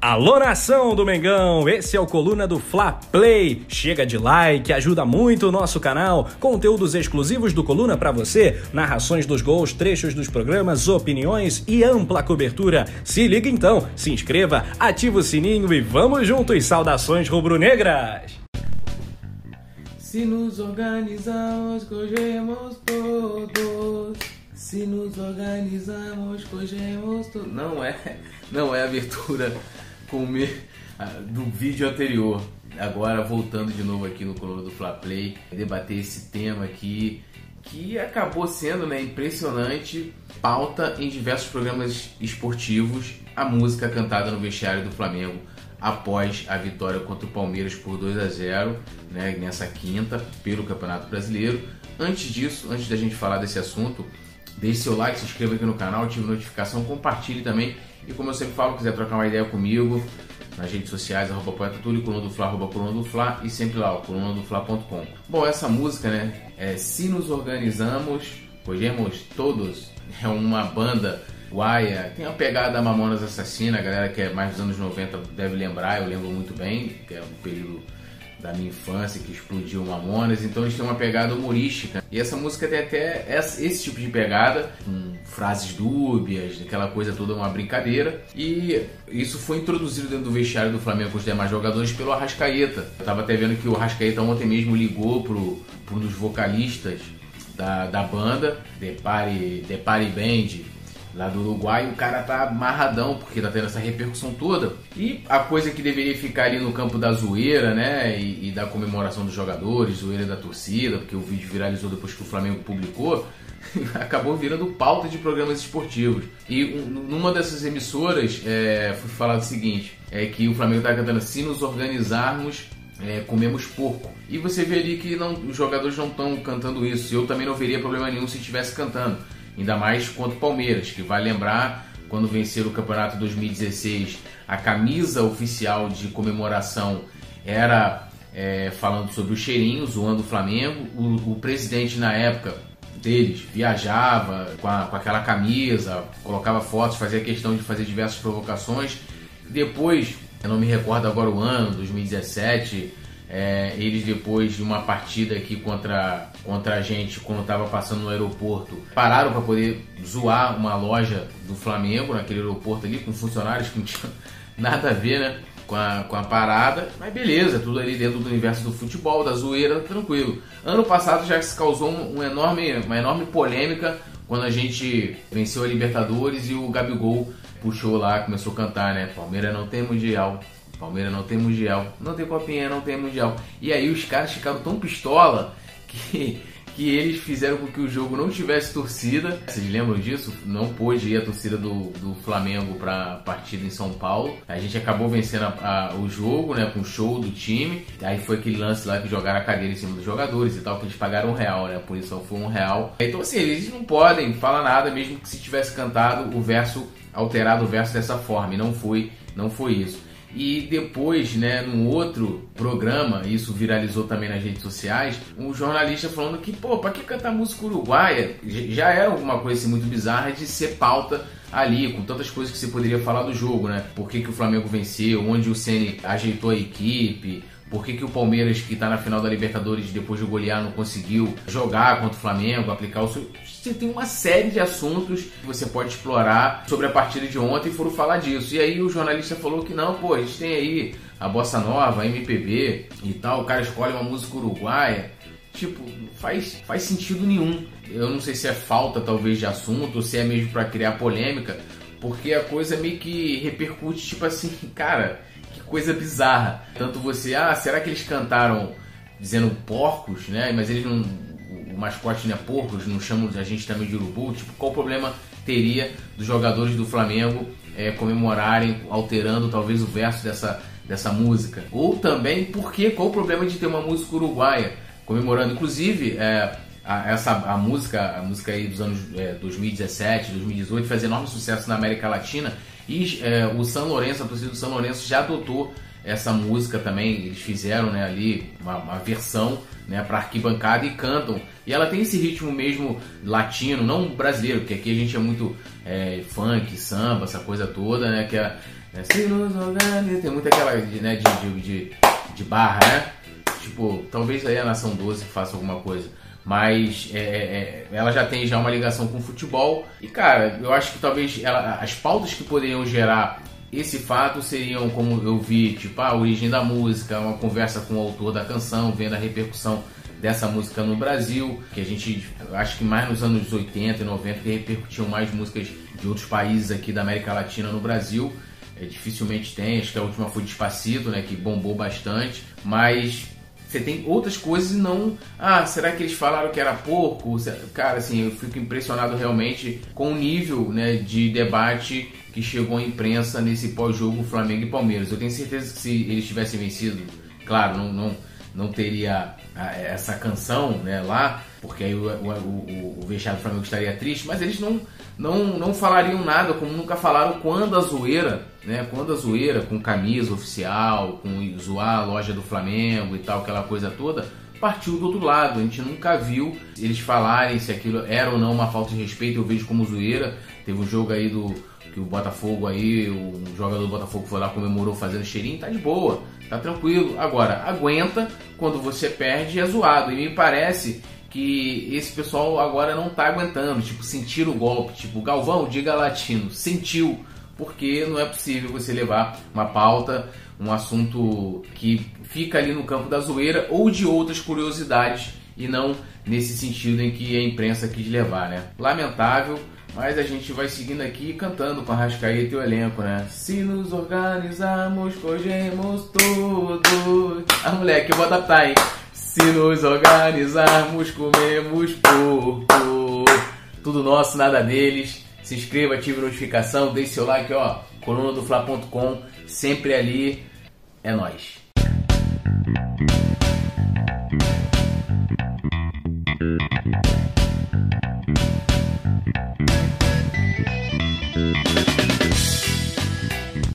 Alô nação do Mengão, esse é o Coluna do Fla Play. Chega de like, ajuda muito o nosso canal. Conteúdos exclusivos do Coluna para você, narrações dos gols, trechos dos programas, opiniões e ampla cobertura. Se liga então, se inscreva, ativa o sininho e vamos juntos. Saudações rubro-negras. Se nos organizamos, cogemos todos. Se nos organizamos, cogemos todos. Não é, não é abertura com me, do vídeo anterior. Agora voltando de novo aqui no Coluna do Fla Play, debater esse tema aqui que acabou sendo né, impressionante, pauta em diversos programas esportivos, a música cantada no vestiário do Flamengo após a vitória contra o Palmeiras por 2 a 0 né, nessa quinta pelo Campeonato Brasileiro. Antes disso, antes da gente falar desse assunto, deixe seu like, se inscreva aqui no canal, ative notificação, compartilhe também. E como eu sempre falo, quiser trocar uma ideia comigo, nas redes sociais, arroba poeta Túlio, coluna do Fla, arroba coluna do Fla e sempre lá, coluna do Fla.com. Bom, essa música, né, é Se Nos Organizamos, Podemos Todos, é uma banda Guaia, tem a pegada Mamonas Assassina, a galera que é mais dos anos 90 deve lembrar, eu lembro muito bem, que é um período da minha infância que explodiu Mamonas, então eles têm uma pegada humorística. E essa música tem até esse tipo de pegada, com frases dúbias, aquela coisa toda, uma brincadeira. E isso foi introduzido dentro do vestiário do Flamengo com os demais jogadores pelo Arrascaeta. Eu tava até vendo que o Arrascaeta ontem mesmo ligou pro, pro um dos vocalistas da, da banda, The Party, Band, lá do Uruguai, o cara tá amarradão, porque tá tendo essa repercussão toda. E a coisa que deveria ficar ali no campo da zoeira, né? E, e da comemoração dos jogadores, zoeira da torcida, porque o vídeo viralizou depois que o Flamengo publicou. acabou virando pauta de programas esportivos. E um, numa dessas emissoras é, foi falado o seguinte: é que o Flamengo tá cantando se nos organizarmos. É, comemos porco. E você veria que não, os jogadores não estão cantando isso. Eu também não veria problema nenhum se estivesse cantando ainda mais contra o Palmeiras, que vai lembrar quando vencer o campeonato 2016, a camisa oficial de comemoração era é, falando sobre o cheirinho, zoando o Flamengo. O, o, presidente na época deles viajava com, a, com aquela camisa, colocava fotos, fazia questão de fazer diversas provocações. Depois, eu não me recordo agora o ano, 2017 é, eles depois de uma partida aqui contra, contra a gente, quando estava passando no aeroporto, pararam para poder zoar uma loja do Flamengo naquele aeroporto ali, com funcionários que não tinham nada a ver, né? Com a, com a parada, mas beleza, tudo ali dentro do universo do futebol, da zoeira, tranquilo. Ano passado já se causou um, um enorme, uma enorme polêmica quando a gente venceu a Libertadores e o Gabigol puxou lá, começou a cantar, né? Palmeiras não tem mundial, Palmeiras não tem mundial, não tem copinha, não tem mundial. E aí os caras ficaram tão pistola que, que eles fizeram com que o jogo não tivesse torcida. Vocês lembram disso? Não pôde ir a torcida do, do Flamengo para a partida em São Paulo. A gente acabou vencendo a, a, o jogo, né, com o show do time. Aí foi aquele lance lá que jogaram a cadeira em cima dos jogadores e tal, que eles pagaram um real, né? A punição foi um real. Então assim, eles não podem falar nada, mesmo que se tivesse cantado o verso alterado o verso dessa forma. E não foi, não foi isso. E depois, né, num outro programa, isso viralizou também nas redes sociais, um jornalista falando que, pô, pra que cantar música uruguaia? Já era alguma coisa assim, muito bizarra de ser pauta ali, com tantas coisas que você poderia falar do jogo, né? Por que, que o Flamengo venceu, onde o Ceni ajeitou a equipe, por que, que o Palmeiras, que está na final da Libertadores depois de golear, não conseguiu jogar contra o Flamengo, aplicar o seu. Você tem uma série de assuntos que você pode explorar sobre a partida de ontem e foram falar disso. E aí o jornalista falou que não, pô, a gente tem aí a Bossa Nova, a MPB e tal, o cara escolhe uma música uruguaia. Tipo, faz, faz sentido nenhum. Eu não sei se é falta talvez de assunto ou se é mesmo para criar polêmica, porque a coisa meio que repercute, tipo assim, cara, coisa bizarra. Tanto você, ah, será que eles cantaram dizendo porcos, né? Mas eles não. O mascote não é porcos, não chamam a gente também de urubu. Tipo, qual o problema teria dos jogadores do Flamengo é, comemorarem, alterando talvez o verso dessa, dessa música? Ou também, por que? Qual o problema de ter uma música uruguaia comemorando? Inclusive, é, a, essa, a música, a música aí dos anos é, 2017, 2018 fez enorme sucesso na América Latina e é, o São Lourenço, a torcida do São Lourenço já adotou essa música também. Eles fizeram né, ali uma, uma versão né, para arquibancada e cantam. E ela tem esse ritmo mesmo latino, não brasileiro, porque aqui a gente é muito é, funk, samba, essa coisa toda, né? Que é, É. Tem muito aquela né, de, de, de, de barra, né? Tipo, talvez aí a Nação 12 faça alguma coisa. Mas é, é, ela já tem já uma ligação com o futebol. E cara, eu acho que talvez ela, as pautas que poderiam gerar esse fato seriam, como eu vi, tipo, a origem da música, uma conversa com o autor da canção, vendo a repercussão dessa música no Brasil, que a gente acho que mais nos anos 80 e 90 que repercutiam mais músicas de outros países aqui da América Latina no Brasil. É, dificilmente tem, acho que a última foi Despacito, né, que bombou bastante, mas você tem outras coisas e não. Ah, será que eles falaram que era pouco? Cara, assim, eu fico impressionado realmente com o nível né, de debate que chegou à imprensa nesse pós-jogo Flamengo e Palmeiras. Eu tenho certeza que se eles tivessem vencido, claro, não, não, não teria essa canção né, lá, porque aí o, o, o, o vexado do Flamengo estaria triste, mas eles não, não, não falariam nada, como nunca falaram quando a zoeira, né, quando a zoeira com camisa oficial, com zoar a loja do Flamengo e tal, aquela coisa toda, partiu do outro lado. A gente nunca viu eles falarem se aquilo era ou não uma falta de respeito, eu vejo como zoeira. Teve um jogo aí do que o Botafogo aí, o jogador do Botafogo foi lá, comemorou fazendo cheirinho, tá de boa, tá tranquilo. Agora, aguenta quando você perde é zoado. E me parece que esse pessoal agora não tá aguentando, tipo, sentir o golpe, tipo, Galvão, diga latino, sentiu, porque não é possível você levar uma pauta, um assunto que fica ali no campo da zoeira ou de outras curiosidades e não nesse sentido em que a imprensa quis levar, né? Lamentável, mas a gente vai seguindo aqui cantando com a Rascaeta e o elenco, né? Se nos organizarmos, cogemos todos. Ah, moleque, eu vou adaptar, hein? Se nos organizarmos, comemos porco. Tudo nosso, nada deles. Se inscreva, ative a notificação, deixe seu like, ó. Coluna do Fla.com, sempre ali. É nós.